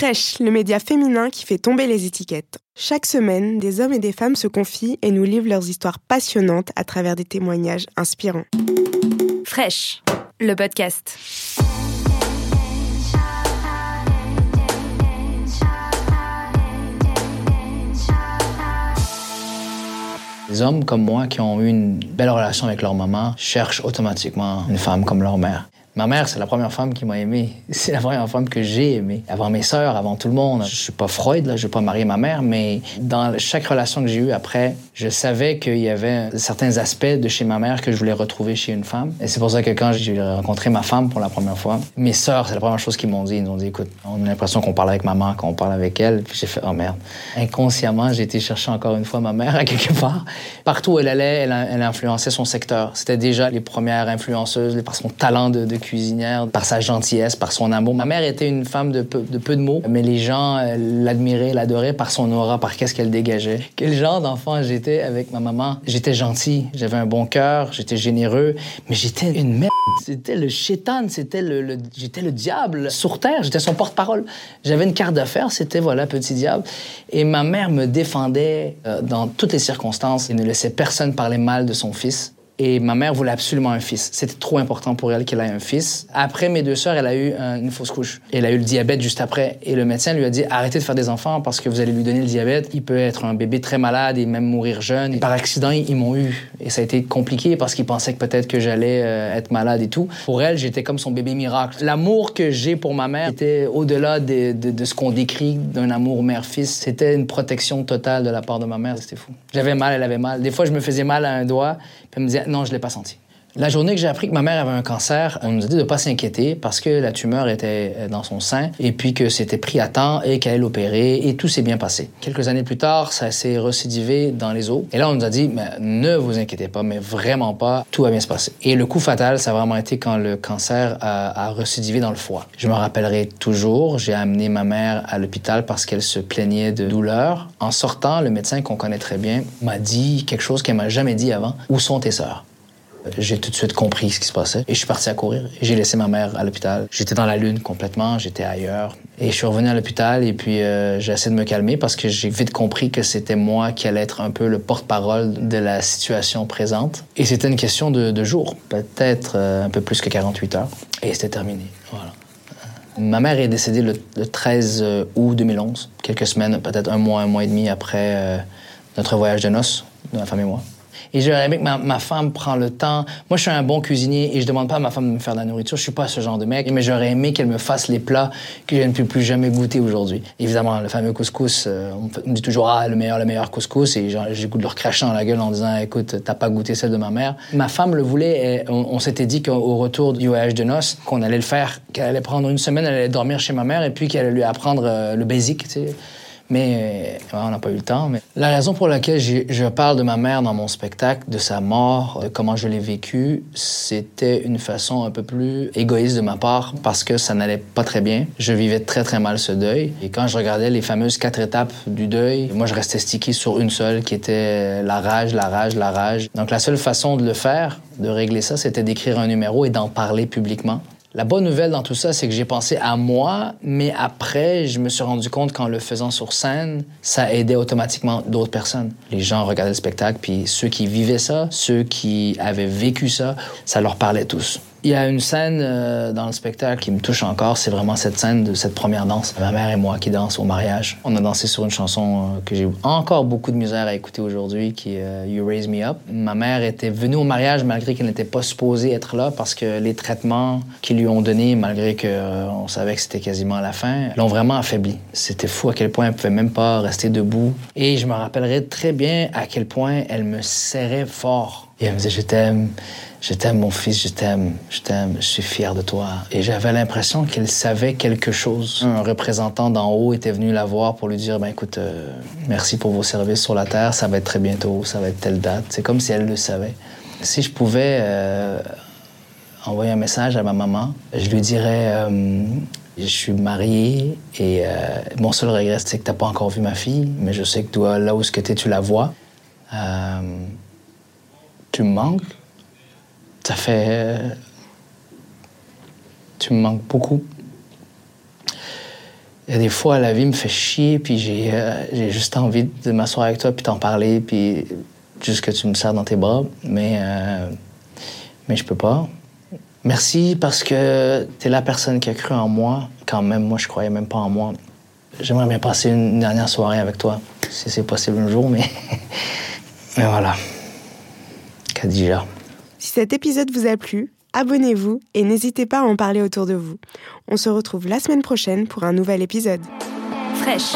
Fresh, le média féminin qui fait tomber les étiquettes. Chaque semaine, des hommes et des femmes se confient et nous livrent leurs histoires passionnantes à travers des témoignages inspirants. Fresh, le podcast. Les hommes comme moi qui ont eu une belle relation avec leur maman cherchent automatiquement une femme comme leur mère. Ma mère, c'est la première femme qui m'a aimé. C'est la première femme que j'ai aimée. Avant mes sœurs, avant tout le monde. Je suis pas Freud, là, je vais pas marier ma mère, mais dans chaque relation que j'ai eue après, je savais qu'il y avait certains aspects de chez ma mère que je voulais retrouver chez une femme. Et c'est pour ça que quand j'ai rencontré ma femme pour la première fois, mes sœurs, c'est la première chose qu'ils m'ont dit. Ils m'ont dit, écoute, on a l'impression qu'on parle avec maman quand on parle avec elle. Puis j'ai fait, oh merde. Inconsciemment, j'ai été chercher encore une fois ma mère à quelque part. Partout où elle allait, elle, elle influençait son secteur. C'était déjà les premières influenceuses par son talent de, de cuisinière, par sa gentillesse, par son amour. Ma mère était une femme de peu de, mots, mais les gens euh, l'admiraient, l'adoraient par son aura, par qu'est-ce qu'elle dégageait. Quel genre d'enfant j'étais avec ma maman? J'étais gentil, j'avais un bon cœur, j'étais généreux, mais j'étais une merde. C'était le chétan, c'était le, j'étais le diable sur terre, j'étais son porte-parole. J'avais une carte d'affaires, c'était voilà, petit diable. Et ma mère me défendait euh, dans toutes les circonstances et ne laissait personne parler mal de son fils. Et ma mère voulait absolument un fils. C'était trop important pour elle qu'elle ait un fils. Après mes deux sœurs, elle a eu une fausse couche. Elle a eu le diabète juste après. Et le médecin lui a dit arrêtez de faire des enfants parce que vous allez lui donner le diabète. Il peut être un bébé très malade et même mourir jeune. Et par accident, ils m'ont eu. Et ça a été compliqué parce qu'ils pensaient que peut-être que j'allais euh, être malade et tout. Pour elle, j'étais comme son bébé miracle. L'amour que j'ai pour ma mère était au-delà de, ce qu'on décrit d'un amour mère-fils. C'était une protection totale de la part de ma mère. C'était fou. J'avais mal, elle avait mal. Des fois, je me faisais mal à un doigt. Non, je l'ai pas senti. La journée que j'ai appris que ma mère avait un cancer, on nous a dit de pas s'inquiéter parce que la tumeur était dans son sein et puis que c'était pris à temps et qu'elle allait l'opérer et tout s'est bien passé. Quelques années plus tard, ça s'est recidivé dans les os et là on nous a dit mais ne vous inquiétez pas, mais vraiment pas, tout va bien se passer. Et le coup fatal, ça a vraiment été quand le cancer a, a recidivé dans le foie. Je me rappellerai toujours, j'ai amené ma mère à l'hôpital parce qu'elle se plaignait de douleur. En sortant, le médecin qu'on connaît très bien m'a dit quelque chose qu'elle m'a jamais dit avant. Où sont tes sœurs? J'ai tout de suite compris ce qui se passait et je suis parti à courir. J'ai laissé ma mère à l'hôpital. J'étais dans la lune complètement, j'étais ailleurs. Et je suis revenu à l'hôpital et puis euh, j'ai essayé de me calmer parce que j'ai vite compris que c'était moi qui allais être un peu le porte-parole de la situation présente. Et c'était une question de, de jours, peut-être euh, un peu plus que 48 heures. Et c'était terminé. Voilà. Ma mère est décédée le, le, 13 août 2011, quelques semaines, peut-être un mois, un mois et demi après euh, notre voyage de noces, de ma femme et moi. Et j'aurais aimé que ma, ma, femme prend le temps. Moi, je suis un bon cuisinier et je demande pas à ma femme de me faire de la nourriture. Je suis pas ce genre de mec. Mais j'aurais aimé qu'elle me fasse les plats que je ne peux plus jamais goûter aujourd'hui. Évidemment, le fameux couscous, euh, on me dit toujours, ah, le meilleur, le meilleur couscous. Et de leur cracher dans la gueule en disant, écoute, t'as pas goûté celle de ma mère. Ma femme le voulait et on, on s'était dit qu'au retour du voyage de noces, qu'on allait le faire, qu'elle allait prendre une semaine, elle allait dormir chez ma mère et puis qu'elle allait lui apprendre euh, le basic, tu sais mais on n'a pas eu le temps. Mais la raison pour laquelle je parle de ma mère dans mon spectacle, de sa mort, de comment je l'ai vécu, c'était une façon un peu plus égoïste de ma part parce que ça n'allait pas très bien. Je vivais très très mal ce deuil. Et quand je regardais les fameuses quatre étapes du deuil, moi je restais stické sur une seule qui était la rage, la rage, la rage. Donc la seule façon de le faire, de régler ça, c'était d'écrire un numéro et d'en parler publiquement. La bonne nouvelle dans tout ça, c'est que j'ai pensé à moi, mais après, je me suis rendu compte qu'en le faisant sur scène, ça aidait automatiquement d'autres personnes. Les gens regardaient le spectacle, puis ceux qui vivaient ça, ceux qui avaient vécu ça, ça leur parlait tous. Il y a une scène euh, dans le spectacle qui me touche encore, c'est vraiment cette scène de cette première danse. Ma mère et moi qui dansent au mariage. On a dansé sur une chanson euh, que j'ai encore beaucoup de misère à écouter aujourd'hui, qui est euh, You Raise Me Up. Ma mère était venue au mariage malgré qu'elle n'était pas supposée être là parce que les traitements qu'ils lui ont donnés, malgré qu'on savait que c'était quasiment à la fin, l'ont vraiment affaibli. C'était fou à quel point elle pouvait même pas rester debout. Et je me rappellerai très bien à quel point elle me serrait fort. Et elle me disait, je t'aime, je t'aime mon fils, je t'aime, je t'aime, je suis fier de toi. Et j'avais l'impression qu'elle savait quelque chose. Un représentant d'en haut était venu la voir pour lui dire, ben écoute, euh, merci pour vos services sur la Terre, ça va être très bientôt, ça va être telle date. C'est comme si elle le savait. Si je pouvais euh, envoyer un message à ma maman, je lui dirais, euh, je suis marié et mon seul regret, c'est que t'as pas encore vu ma fille, mais je sais que toi, là où ce que t'es, tu la vois. Euh, tu me manques. Ça fait. Tu me manques beaucoup. Il y a des fois, la vie me fait chier, puis j'ai j'ai juste envie de m'asseoir avec toi, puis t'en parler, puis juste que tu me serres dans tes bras. Mais, mais je peux pas. Merci parce que tu es la personne qui a cru en moi, quand même moi je croyais même pas en moi. J'aimerais bien passer une dernière soirée avec toi, si c'est possible un jour, mais, mais voilà. Khadija. Si cet épisode vous a plu, abonnez-vous et n'hésitez pas à en parler autour de vous. On se retrouve la semaine prochaine pour un nouvel épisode. Fraîche.